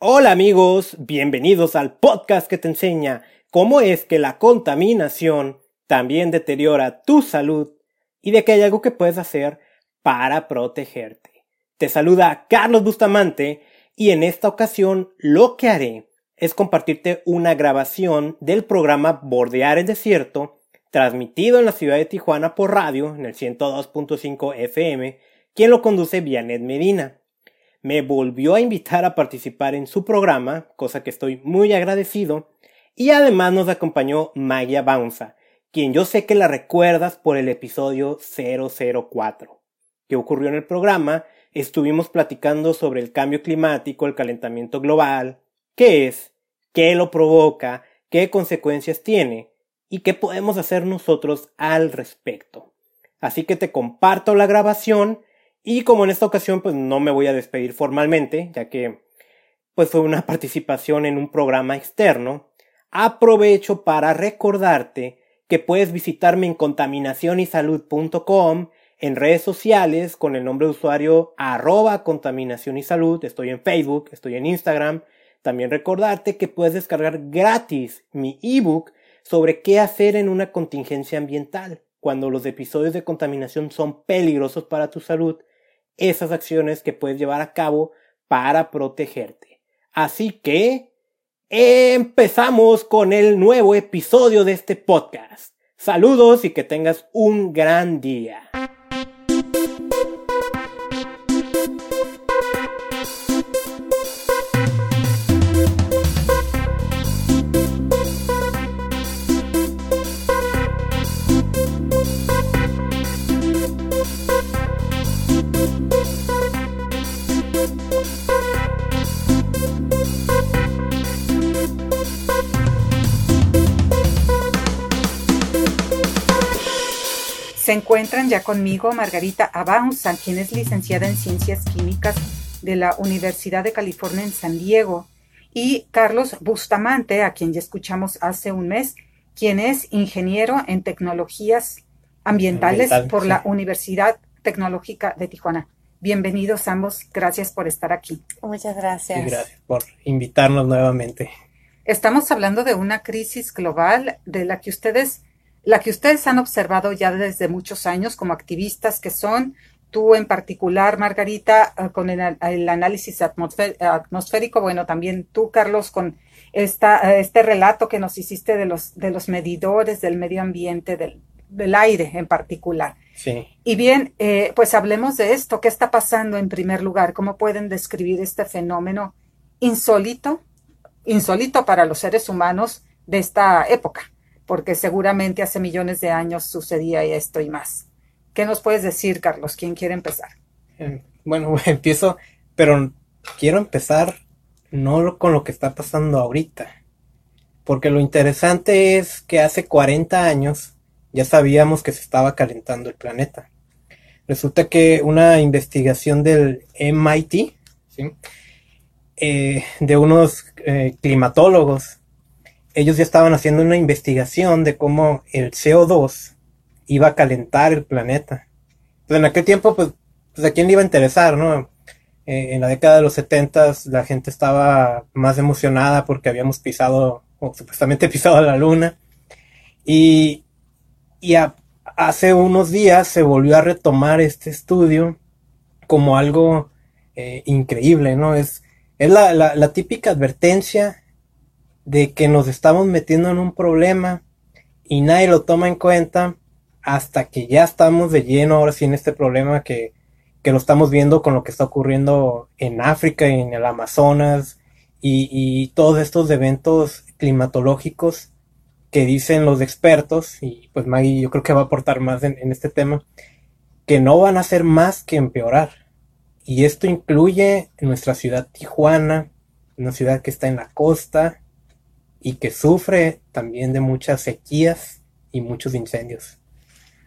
Hola amigos, bienvenidos al podcast que te enseña cómo es que la contaminación también deteriora tu salud y de que hay algo que puedes hacer para protegerte. Te saluda Carlos Bustamante y en esta ocasión lo que haré es compartirte una grabación del programa Bordear el Desierto transmitido en la ciudad de Tijuana por radio en el 102.5 FM, quien lo conduce Vianet Medina. Me volvió a invitar a participar en su programa, cosa que estoy muy agradecido, y además nos acompañó Magia Baunza, quien yo sé que la recuerdas por el episodio 004. ¿Qué ocurrió en el programa? Estuvimos platicando sobre el cambio climático, el calentamiento global, qué es, qué lo provoca, qué consecuencias tiene y qué podemos hacer nosotros al respecto. Así que te comparto la grabación y como en esta ocasión pues no me voy a despedir formalmente, ya que pues fue una participación en un programa externo, aprovecho para recordarte que puedes visitarme en contaminacionysalud.com, en redes sociales con el nombre de usuario arroba contaminación y salud, estoy en Facebook, estoy en Instagram, también recordarte que puedes descargar gratis mi ebook sobre qué hacer en una contingencia ambiental cuando los episodios de contaminación son peligrosos para tu salud, esas acciones que puedes llevar a cabo para protegerte. Así que empezamos con el nuevo episodio de este podcast. Saludos y que tengas un gran día. Se encuentran ya conmigo Margarita Abaunza, quien es licenciada en Ciencias Químicas de la Universidad de California en San Diego, y Carlos Bustamante, a quien ya escuchamos hace un mes, quien es ingeniero en tecnologías ambientales Ambiental, por sí. la Universidad Tecnológica de Tijuana. Bienvenidos ambos, gracias por estar aquí. Muchas gracias. Y gracias por invitarnos nuevamente. Estamos hablando de una crisis global de la que ustedes, la que ustedes han observado ya desde muchos años como activistas que son, tú en particular, Margarita, eh, con el, el análisis atmosfé- atmosférico, bueno, también tú, Carlos, con esta, este relato que nos hiciste de los, de los medidores del medio ambiente, del, del aire en particular. Sí. Y bien, eh, pues hablemos de esto. ¿Qué está pasando en primer lugar? ¿Cómo pueden describir este fenómeno insólito, insólito para los seres humanos de esta época? Porque seguramente hace millones de años sucedía esto y más. ¿Qué nos puedes decir, Carlos? ¿Quién quiere empezar? Eh, Bueno, empiezo, pero quiero empezar no con lo que está pasando ahorita. Porque lo interesante es que hace 40 años ya sabíamos que se estaba calentando el planeta. Resulta que una investigación del MIT, ¿sí? Eh, de unos eh, climatólogos, ellos ya estaban haciendo una investigación de cómo el CO2 iba a calentar el planeta. Pues en aquel tiempo, pues, pues a quién le iba a interesar, ¿no? Eh, en la década de los 70 la gente estaba más emocionada porque habíamos pisado, o supuestamente pisado la luna. Y, y hace unos días se volvió a retomar este estudio como algo eh, increíble, ¿no? Es, es la, la típica advertencia de que nos estamos metiendo en un problema y nadie lo toma en cuenta hasta que ya estamos de lleno ahora sí en este problema que, que lo estamos viendo con lo que está ocurriendo en África, en el Amazonas y, y todos estos eventos climatológicos que dicen los expertos, y pues Maggie yo creo que va a aportar más en, este tema, que no van a hacer más que empeorar. Y esto incluye nuestra ciudad Tijuana, una ciudad que está en la costa y que sufre también de muchas sequías y muchos incendios.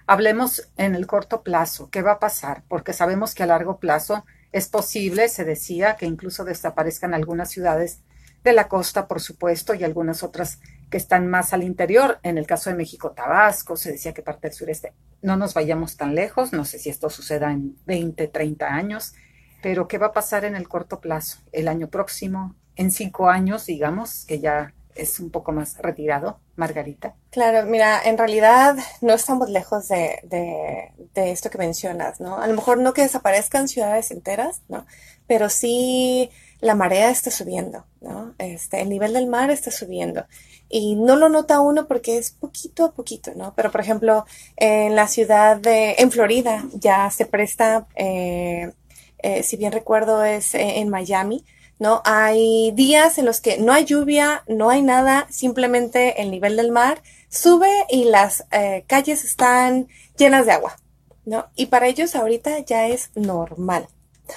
Hablemos en el corto plazo. ¿Qué va a pasar? Porque sabemos que a largo plazo es posible, se decía, que incluso desaparezcan algunas ciudades de la costa, por supuesto, y algunas otras que están más al interior. En el caso de México, Tabasco, se decía que parte del sureste. No nos vayamos tan lejos, no sé si esto suceda en 20, 30 años, pero ¿qué va a pasar en el corto plazo? El año próximo, en cinco años, digamos, que ya es un poco más retirado, Margarita? Claro, mira, en realidad no estamos lejos de, de, esto que mencionas, ¿no? A lo mejor no que desaparezcan ciudades enteras, ¿no? Pero sí la marea está subiendo, ¿no? Este, el nivel del mar está subiendo. Y no lo nota uno porque es poquito a poquito, ¿no? Pero, por ejemplo, en la ciudad de, en Florida, ya se presta, eh, eh, si bien recuerdo, es eh, en Miami, ¿no? Hay días en los que no hay lluvia, no hay nada, simplemente el nivel del mar sube y las eh, calles están llenas de agua, ¿no? Y para ellos ahorita ya es normal,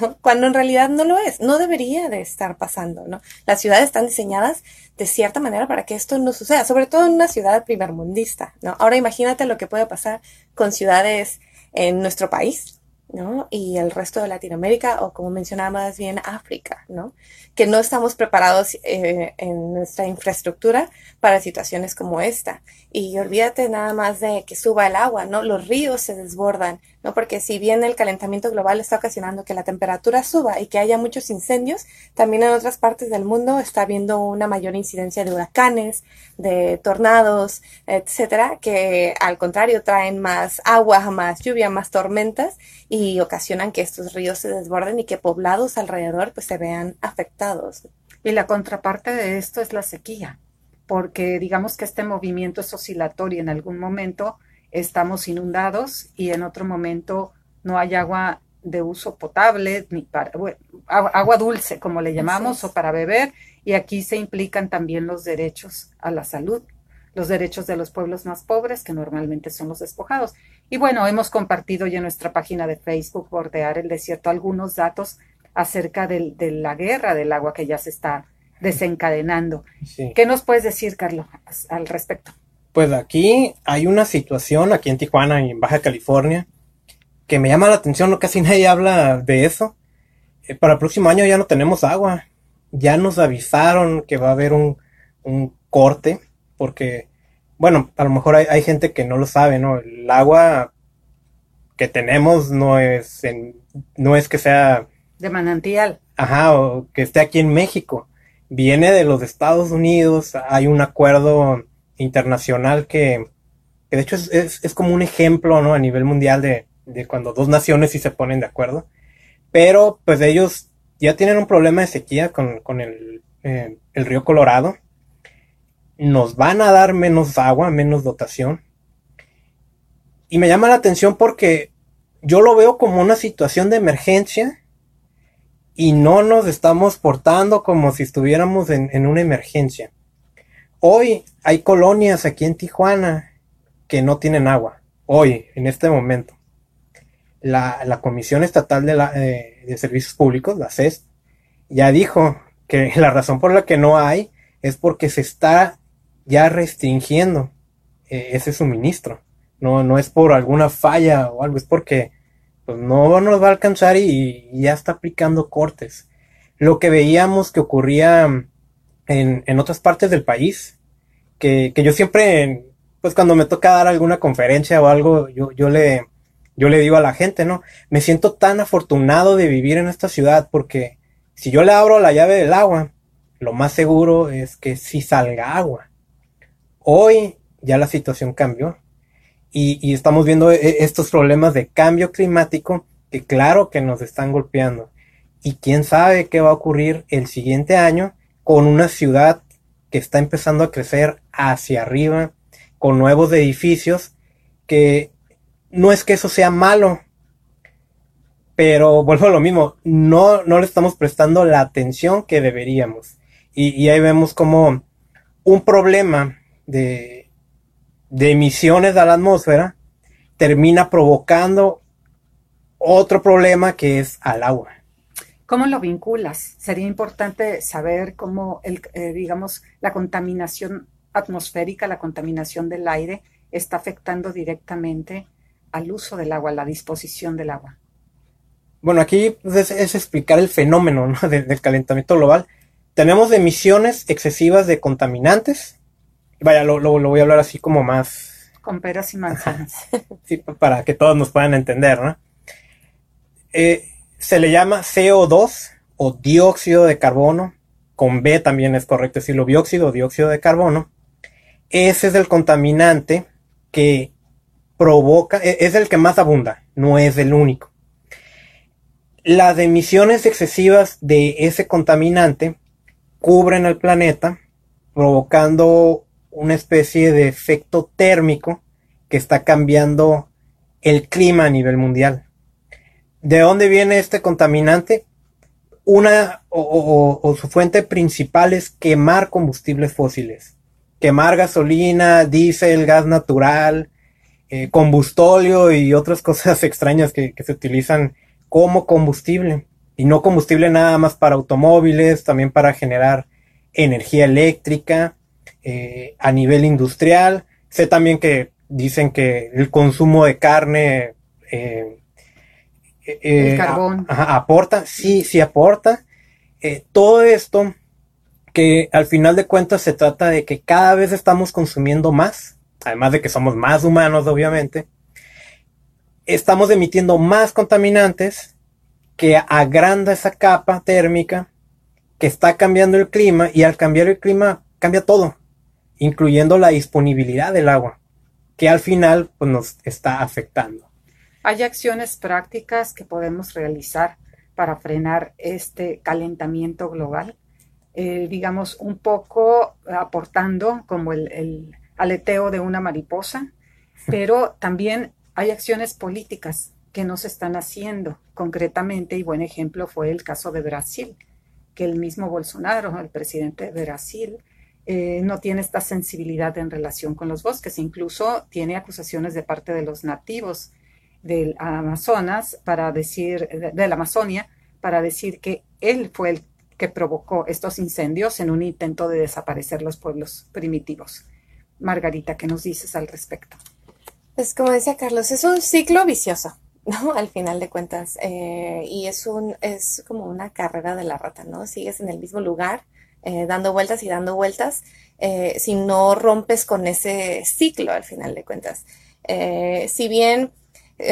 ¿no? Cuando en realidad no lo es, no debería de estar pasando, ¿no? Las ciudades están diseñadas de cierta manera para que esto no suceda, sobre todo en una ciudad primermundista, ¿no? Ahora imagínate lo que puede pasar con ciudades en nuestro país, ¿no? Y el resto de Latinoamérica o como mencionaba más bien África, ¿no? Que no estamos preparados eh, en nuestra infraestructura para situaciones como esta. Y olvídate nada más de que suba el agua, ¿no? Los ríos se desbordan, ¿no? Porque si bien el calentamiento global está ocasionando que la temperatura suba y que haya muchos incendios, también en otras partes del mundo está habiendo una mayor incidencia de huracanes, de tornados, etcétera, que al contrario traen más agua, más lluvia, más tormentas y ocasionan que estos ríos se desborden y que poblados alrededor pues se vean afectados. Y la contraparte de esto es la sequía, porque digamos que este movimiento es oscilatorio. En algún momento estamos inundados y en otro momento no hay agua de uso potable, ni para, bueno, agua dulce, como le llamamos, o para beber, y aquí se implican también los derechos a la salud, los derechos de los pueblos más pobres, que normalmente son los despojados. Y bueno, hemos compartido ya en nuestra página de Facebook, Bordear el Desierto, algunos datos acerca de, de la guerra del agua que ya se está desencadenando. Sí. ¿Qué nos puedes decir, Carlos, al respecto? Pues aquí hay una situación, aquí en Tijuana y en Baja California, que me llama la atención, no casi nadie habla de eso. Eh, para el próximo año ya no tenemos agua. Ya nos avisaron que va a haber un, un corte, porque bueno, a lo mejor hay, hay, gente que no lo sabe, ¿no? El agua que tenemos no es, en, no es que sea... De manantial. Ajá, o que esté aquí en México. Viene de los Estados Unidos, hay un acuerdo internacional que, que de hecho es, es, como un ejemplo, ¿no? A nivel mundial de, de cuando dos naciones sí se ponen de acuerdo. Pero pues ellos ya tienen un problema de sequía con, con el, eh, el río Colorado nos van a dar menos agua, menos dotación. Y me llama la atención porque yo lo veo como una situación de emergencia y no nos estamos portando como si estuviéramos en, en una emergencia. Hoy hay colonias aquí en Tijuana que no tienen agua. Hoy, en este momento. La, Comisión Estatal de, la, eh, de Servicios Públicos, la CES, ya dijo que la razón por la que no hay es porque se está ya restringiendo eh, ese suministro. No, no es por alguna falla o algo, es porque pues, no nos va a alcanzar y, y, ya está aplicando cortes. Lo que veíamos que ocurría en, en otras partes del país, que, que, yo siempre, pues cuando me toca dar alguna conferencia o algo, yo, yo le, yo le digo a la gente, ¿no? Me siento tan afortunado de vivir en esta ciudad porque si yo le abro la llave del agua, lo más seguro es que sí salga agua. Hoy ya la situación cambió y, y, estamos viendo e, estos problemas de cambio climático que claro que nos están golpeando. Y quién sabe qué va a ocurrir el siguiente año con una ciudad que está empezando a crecer hacia arriba, con nuevos edificios, que no es que eso sea malo, pero vuelvo a lo mismo, no, no le estamos prestando la atención que deberíamos. Y, ahí vemos como un problema de, de emisiones a la atmósfera termina provocando otro problema que es al agua. ¿Cómo lo vinculas? Sería importante saber cómo, el, eh, digamos, la contaminación atmosférica, la contaminación del aire, está afectando directamente al uso del agua, a la disposición del agua. Bueno, aquí es, es explicar el fenómeno ¿no? de, del calentamiento global. Tenemos emisiones excesivas de contaminantes, vaya, lo, lo, lo, voy a hablar así como más. Con peras y manzanas. sí, para que todos nos puedan entender, ¿no? Eh, se le llama CO2 o dióxido de carbono con B también es correcto decirlo, bióxido o dióxido de carbono, ese es el contaminante que provoca, e, es el que más abunda, no es el único. Las emisiones excesivas de ese contaminante cubren el planeta, provocando una especie de efecto térmico que está cambiando el clima a nivel mundial. ¿De dónde viene este contaminante? Una o, su fuente principal es quemar combustibles fósiles. Quemar gasolina, diésel, gas natural, eh, combustóleo y otras cosas extrañas que, se utilizan como combustible. Y no combustible nada más para automóviles, también para generar energía eléctrica eh, a nivel industrial. Sé también que dicen que el consumo de carne eh, el carbón. aporta, sí, sí aporta. todo esto que al final de cuentas se trata de que cada vez estamos consumiendo más además de que somos más humanos, obviamente, estamos emitiendo más contaminantes que agranda esa capa térmica que está cambiando el clima y al cambiar el clima cambia todo, incluyendo la disponibilidad del agua, que al final pues, nos está afectando. Hay acciones prácticas que podemos realizar para frenar este calentamiento global, eh, digamos, un poco aportando como el aleteo de una mariposa, pero también hay acciones políticas que no se están haciendo concretamente y buen ejemplo fue el caso de Brasil, que el mismo Bolsonaro, el presidente de Brasil, eh, no tiene esta sensibilidad en relación con los bosques, incluso tiene acusaciones de parte de los nativos del Amazonas para decir, de la Amazonia, para decir que él fue el que provocó estos incendios en un intento de desaparecer los pueblos primitivos. Margarita, ¿qué nos dices al respecto? Pues como decía Carlos, es un ciclo vicioso, ¿no? Al final de cuentas. Eh, y es un, es como una carrera de la rata, ¿no? Sigues en el mismo lugar, eh, dando vueltas y dando vueltas, eh, si no rompes con ese ciclo al final de cuentas. si bien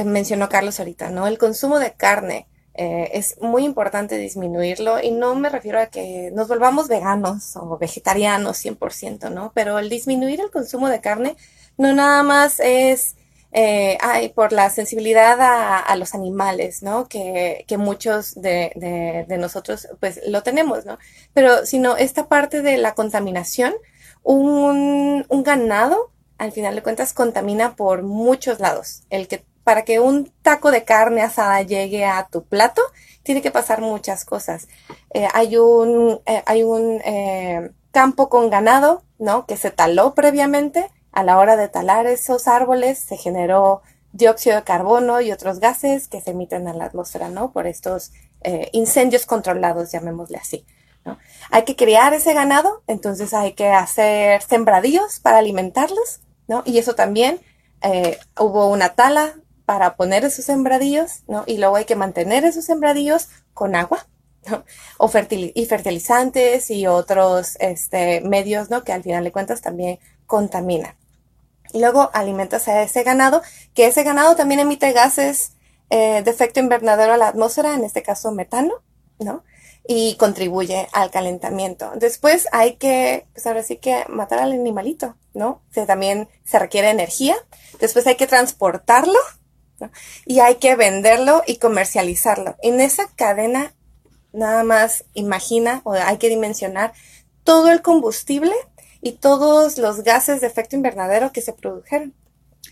mencionó Carlos ahorita, ¿no? El consumo de carne eh, es muy importante disminuirlo y no me refiero a que nos volvamos veganos o vegetarianos 100%, ¿no? Pero el disminuir el consumo de carne no nada más es eh, ay, por la sensibilidad a, los animales, ¿no? Que, que muchos de, de, de, nosotros pues lo tenemos, ¿no? Pero sino esta parte de la contaminación, un, un ganado al final de cuentas contamina por muchos lados. El que para que un taco de carne asada llegue a tu plato, tiene que pasar muchas cosas. Eh, hay un, eh, hay un eh, campo con ganado, ¿no? Que se taló previamente. A la hora de talar esos árboles se generó dióxido de carbono y otros gases que se emiten a la atmósfera, ¿no? Por estos incendios controlados, llamémosle así. Hay que criar ese ganado, entonces hay que hacer sembradíos para alimentarlos, ¿no? Y eso también hubo una tala para poner esos sembradíos, ¿no? Y luego hay que mantener esos sembradíos con agua, ¿no? O y fertilizantes y otros este, medios, ¿no? Que al final de cuentas también contaminan. Luego alimentas a ese ganado, que ese ganado también emite gases eh, de efecto invernadero a la atmósfera, en este caso metano, ¿no? Y contribuye al calentamiento. Después hay que, pues ahora sí que matar al animalito, ¿no? O también se requiere energía. Después hay que transportarlo, y hay que venderlo y comercializarlo. En esa cadena, nada más imagina o hay que dimensionar todo el combustible y todos los gases de efecto invernadero que se produjeron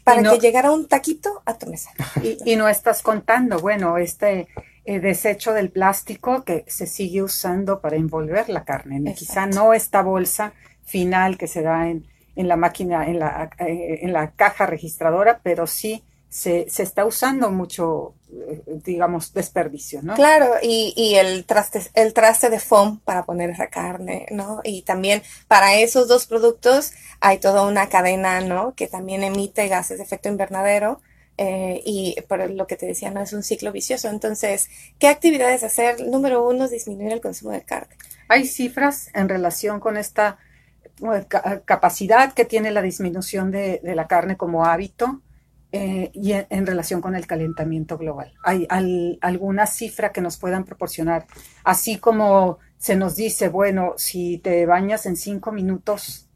para que llegara un taquito a tu mesa. Y, no estás contando, bueno, este eh, desecho del plástico que se sigue usando para envolver la carne. Quizá no esta bolsa final que se da en, la máquina, en la, eh, en la caja registradora, pero sí se, se está usando mucho, eh, digamos, desperdicio, ¿no? Claro, y, y el traste, el traste de foam para poner esa carne, ¿no? Y también para esos dos productos hay toda una cadena, ¿no? Que también emite gases de efecto invernadero. Eh, y por lo que te decía, no es un ciclo vicioso. Entonces, ¿qué actividades hacer? Número uno, disminuir el consumo de carne. Hay cifras en relación con esta capacidad que tiene la disminución de, de la carne como hábito eh, y en, relación con el calentamiento global. ¿Hay alguna cifra que nos puedan proporcionar? Así como se nos dice, bueno, si te bañas en cinco minutos,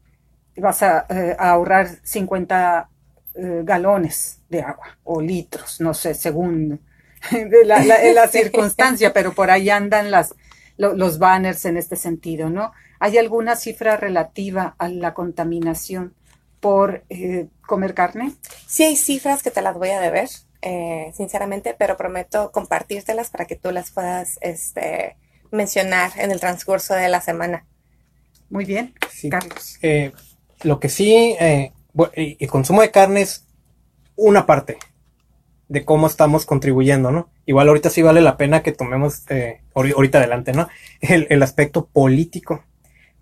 vas a, eh, ahorrar 50 eh, galones de agua o litros, no sé, según la, circunstancia, pero por ahí andan los banners en este sentido, ¿no? ¿Hay alguna cifra relativa a la contaminación por comer carne? Sí hay cifras que te las voy a deber, eh, sinceramente, pero prometo compartírtelas para que tú las puedas este, mencionar en el transcurso de la semana. Muy bien, Carlos. Eh, lo que sí, el consumo de carne es una parte de cómo estamos contribuyendo, ¿no? Igual ahorita sí vale la pena que tomemos, ahorita adelante, ¿no? El, aspecto político,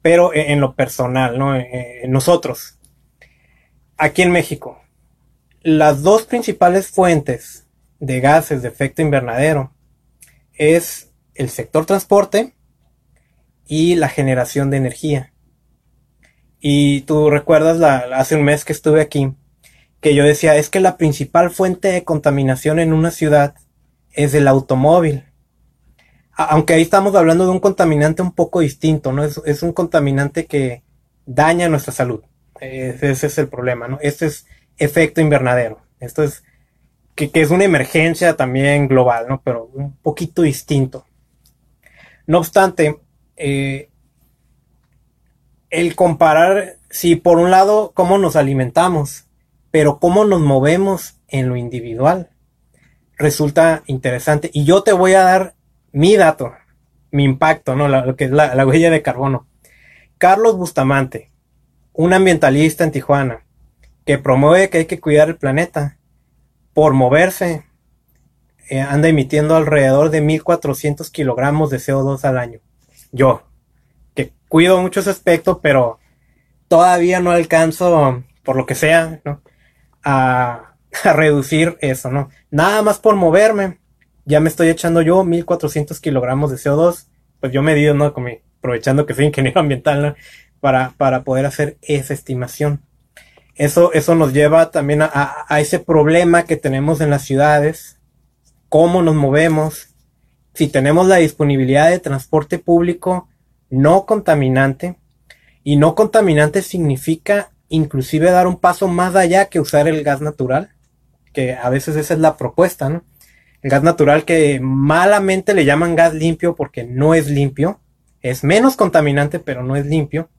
pero en, lo personal, ¿no? nosotros, aquí en México, las dos principales fuentes de gases de efecto invernadero es el sector transporte y la generación de energía. Y tú recuerdas la, hace un mes que estuve aquí, que yo decía, es que la principal fuente de contaminación en una ciudad es el automóvil. Aunque ahí estamos hablando de un contaminante un poco distinto, ¿no? Es, es un contaminante que daña nuestra salud. Ese es el problema, ¿no? Este es efecto invernadero. Esto es que, es una emergencia también global, ¿no? Pero un poquito distinto. No obstante, eh, el comparar, si por un lado, cómo nos alimentamos, pero cómo nos movemos en lo individual, resulta interesante. Y yo te voy a dar mi dato, mi impacto, ¿no? lo que es la huella de carbono. Carlos Bustamante, un ambientalista en Tijuana que promueve que hay que cuidar el planeta por moverse, eh, anda emitiendo alrededor de 1400 kilogramos de CO2 al año. Yo, que cuido mucho ese aspecto, pero todavía no alcanzo, por lo que sea, a, a reducir eso, ¿no? Nada más por moverme, ya me estoy echando yo 1400 kilogramos de CO2, pues yo medido, ¿no? Aprovechando que soy ingeniero ambiental, ¿no? Para, poder hacer esa estimación. Eso, eso nos lleva también a, ese problema que tenemos en las ciudades, cómo nos movemos, si tenemos la disponibilidad de transporte público no contaminante, y no contaminante significa inclusive dar un paso más allá que usar el gas natural, que a veces esa es la propuesta, ¿no? El gas natural que malamente le llaman gas limpio porque no es limpio, es menos contaminante pero no es limpio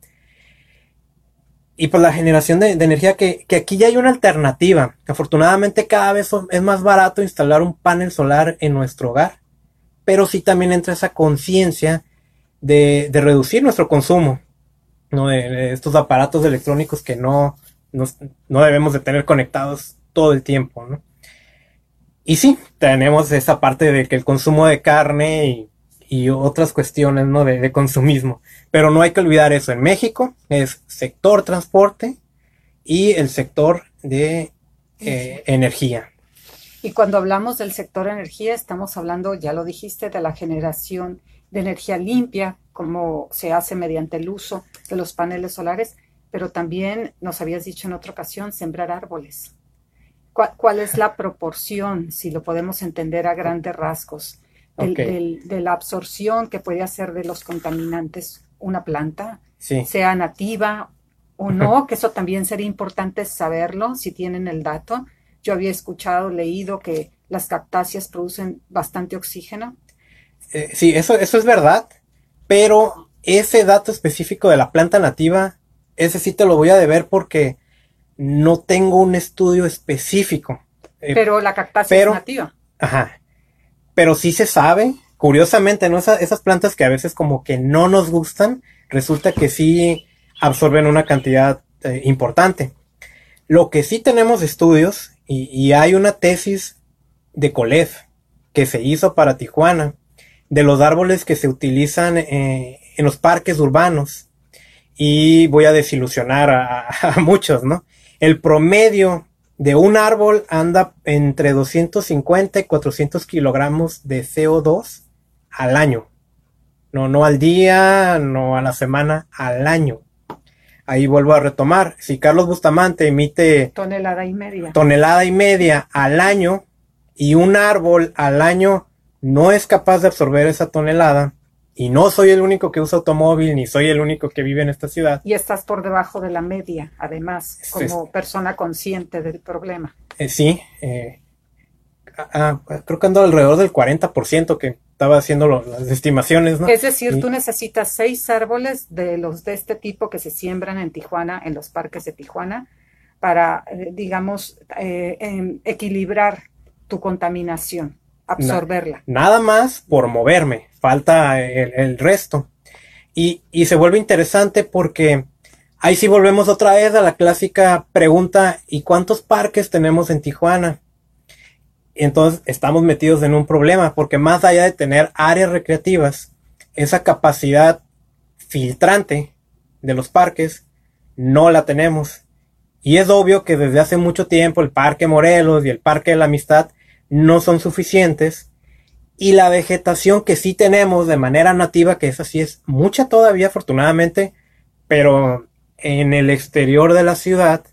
y pues la generación de, energía que, aquí ya hay una alternativa. Afortunadamente cada vez es más barato instalar un panel solar en nuestro hogar, pero sí también entra esa conciencia de, reducir nuestro consumo, ¿no? De, estos aparatos electrónicos que no, no debemos de tener conectados todo el tiempo, ¿no? Y sí, tenemos esa parte de que el consumo de carne y y otras cuestiones ¿no? de, consumismo. Pero no hay que olvidar eso. En México es sector transporte y el sector de eh, energía. Y cuando hablamos del sector energía, estamos hablando, ya lo dijiste, de la generación de energía limpia, como se hace mediante el uso de los paneles solares, pero también nos habías dicho en otra ocasión, sembrar árboles. cuál es la proporción, si lo podemos entender a grandes rasgos, de la absorción que puede hacer de los contaminantes una planta, sea nativa o no, que eso también sería importante saberlo si tienen el dato. Yo había escuchado, leído que las cactáceas producen bastante oxígeno. Eh, sí, eso, eso es verdad, pero ese dato específico de la planta nativa, ese sí te lo voy a deber porque no tengo un estudio específico. Eh, pero la cactácea es nativa. Ajá pero sí se sabe, curiosamente, ¿no? esas plantas que a veces como que no nos gustan, resulta que sí absorben una cantidad eh, importante. Lo que sí tenemos estudios, y, hay una tesis de COLEF que se hizo para Tijuana, de los árboles que se utilizan eh, en los parques urbanos. Y voy a desilusionar a muchos, ¿no? El promedio de un árbol anda entre 250 y 400 kilogramos de CO2 al año. No, no al día, no a la semana, al año. ahí vuelvo a retomar. Si Carlos Bustamante emite tonelada y media. Tonelada y media al año y un árbol al año no es capaz de absorber esa tonelada, y no soy el único que usa automóvil, ni soy el único que vive en esta ciudad. Y estás por debajo de la media, además, como persona consciente del problema. Eh, sí, eh, creo que ando alrededor del 40% que estaba haciendo las estimaciones, ¿no? Es decir, tú necesitas seis árboles de los de este tipo que se siembran en Tijuana, en los parques de Tijuana, para, eh, digamos, em, equilibrar tu contaminación absorberla. nada más por moverme, falta el, resto. Y, y, se vuelve interesante porque ahí sí volvemos otra vez a la clásica pregunta, ¿y cuántos parques tenemos en Tijuana? Entonces estamos metidos en un problema porque más allá de tener áreas recreativas, esa capacidad filtrante de los parques no la tenemos. Y es obvio que desde hace mucho tiempo el Parque Morelos y el Parque de la Amistad no son suficientes y la vegetación que sí tenemos de manera nativa, que esa sí es mucha todavía afortunadamente, pero en el exterior de la ciudad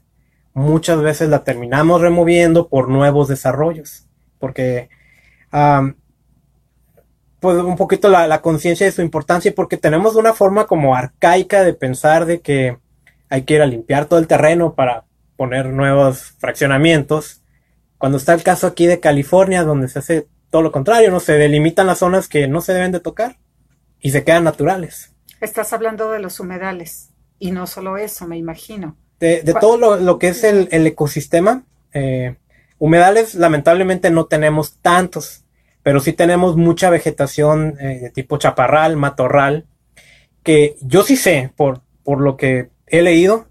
muchas veces la terminamos removiendo por nuevos desarrollos, porque pues un poquito la, la conciencia de su importancia, porque tenemos una forma como arcaica de pensar de que hay que ir a limpiar todo el terreno para poner nuevos fraccionamientos. Cuando está el caso aquí de California, donde se hace todo lo contrario, no se delimitan las zonas que no se deben de tocar y se quedan naturales. Estás hablando de los humedales y no solo eso, me imagino. De, todo lo, que es el, ecosistema, eh, humedales lamentablemente no tenemos tantos, pero sí tenemos mucha vegetación eh, de tipo chaparral, matorral, que yo sí sé, por, por lo que he leído,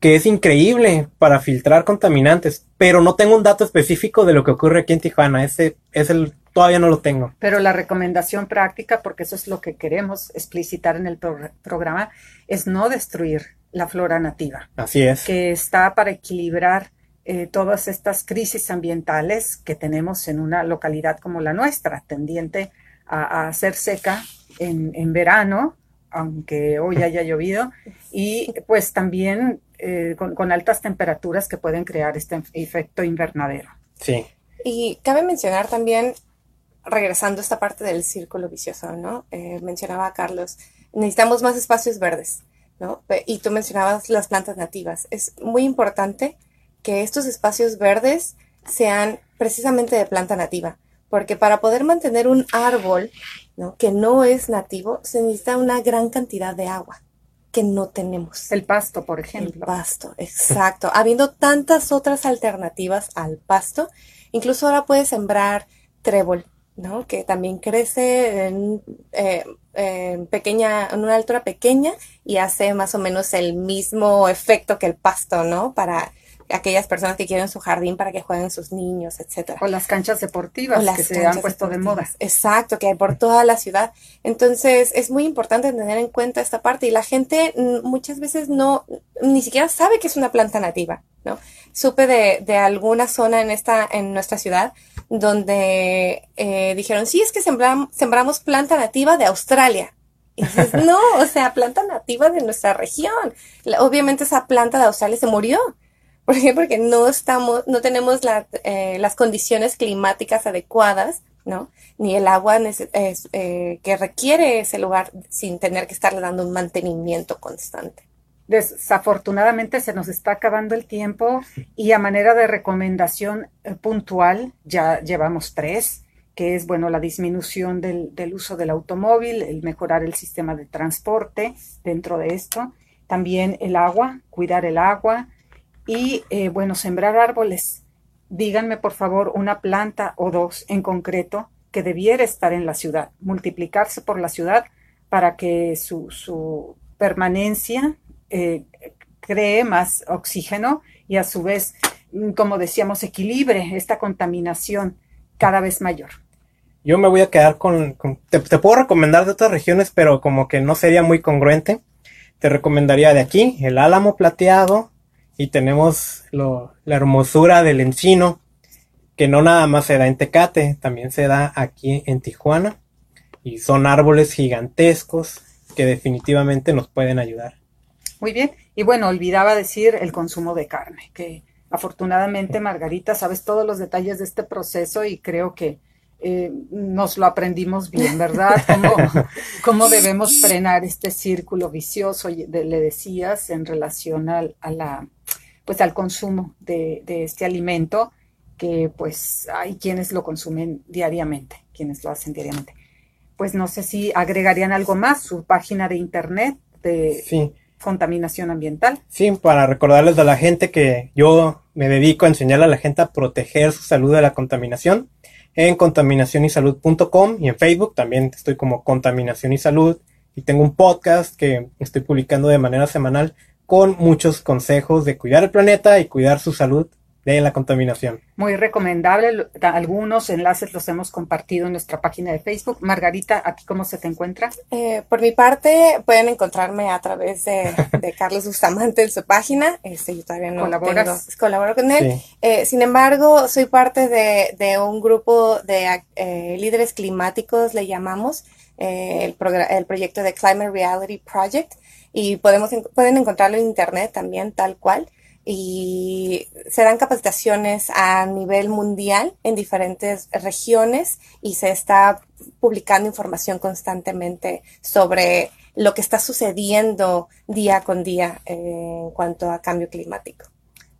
que es increíble para filtrar contaminantes, pero no tengo un dato específico de lo que ocurre aquí en Tijuana. Ese es el todavía no lo tengo. Pero la recomendación práctica, porque eso es lo que queremos explicitar en el programa, es no destruir la flora nativa. Así es. Que está para equilibrar eh, todas estas crisis ambientales que tenemos en una localidad como la nuestra, tendiente a, ser seca en, en verano, aunque hoy haya llovido, y pues también eh, con, altas temperaturas que pueden crear este efecto invernadero. Sí. Y cabe mencionar también, regresando a esta parte del círculo vicioso, ¿no? Eh, mencionaba Carlos, necesitamos más espacios verdes, ¿no? Y tú mencionabas las plantas nativas. Es muy importante que estos espacios verdes sean precisamente de planta nativa, porque para poder mantener un árbol ¿no? que no es nativo, se necesita una gran cantidad de agua que no tenemos. El pasto, por ejemplo. El pasto, exacto. Habiendo tantas otras alternativas al pasto, incluso ahora puedes sembrar trébol, ¿no? Que también crece en, eh, en, pequeña, en una altura pequeña y hace más o menos el mismo efecto que el pasto, ¿no? Para aquellas personas que quieren su jardín para que jueguen sus niños, etcétera. O las canchas deportivas que se han puesto de moda. Exacto, que hay por toda la ciudad. Entonces, es muy importante tener en cuenta esta parte y la gente muchas veces no, ni siquiera sabe que es una planta nativa, ¿no? Supe de, de alguna zona en esta, en nuestra ciudad donde eh, dijeron, sí, es que sembramos, sembramos planta nativa de Australia. Y dices, no, o sea, planta nativa de nuestra región. Obviamente esa planta de Australia se murió ¿Por qué? Porque no estamos, no tenemos eh, las condiciones climáticas adecuadas, ¿no? Ni el agua eh, que requiere ese lugar sin tener que estarle dando un mantenimiento constante. Desafortunadamente se nos está acabando el tiempo y a manera de recomendación eh, puntual, ya llevamos tres, que es, bueno, la disminución del, del uso del automóvil, el mejorar el sistema de transporte dentro de esto, también el agua, cuidar el agua, y, eh, bueno, sembrar árboles. Díganme, por favor, una planta o dos en concreto que debiera estar en la ciudad, multiplicarse por la ciudad para que su, permanencia eh, cree más oxígeno y a su vez, mm, como decíamos, equilibre esta contaminación cada vez mayor. Yo me voy a quedar con... te, puedo recomendar de otras regiones, pero como que no sería muy congruente. Te recomendaría de aquí, el álamo plateado, y tenemos la hermosura del encino, que no nada más se da en Tecate, también se da aquí en Tijuana. Y son árboles gigantescos que definitivamente nos pueden ayudar. Muy bien. Y bueno, olvidaba decir el consumo de carne, que afortunadamente, Margarita, sabes todos los detalles de este proceso y creo que eh, nos lo aprendimos bien, ¿verdad? Cómo, debemos frenar este círculo vicioso, le decías, en relación al, a la, pues al consumo de, de este alimento, que pues hay quienes lo consumen diariamente, quienes lo hacen diariamente. Pues no sé si agregarían algo más, su página de internet de contaminación ambiental. Sí, para recordarles a la gente que yo me dedico a enseñar a la gente a proteger su salud de la contaminación en contaminacionysalud.com y en Facebook también estoy como Contaminación y Salud y tengo un podcast que estoy publicando de manera semanal con muchos consejos de cuidar el planeta y cuidar su salud de la contaminación. Muy recomendable. Algunos enlaces los hemos compartido en nuestra página de Facebook. Margarita, ¿aquí cómo se te encuentra? Eh, por mi parte, pueden encontrarme a través de, Carlos Bustamante en su página. Este, yo todavía no colaboro con él. Eh, sin embargo, soy parte de, un grupo de eh, líderes climáticos, le llamamos, el, el proyecto de Climate Reality Project. Y podemos, pueden encontrarlo en internet también, tal cual y se dan capacitaciones a nivel mundial en diferentes regiones y se está publicando información constantemente sobre lo que está sucediendo día con día en cuanto a cambio climático.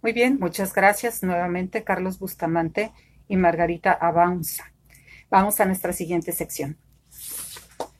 Muy bien, muchas gracias nuevamente Carlos Bustamante y Margarita Avanza. Vamos a nuestra siguiente sección.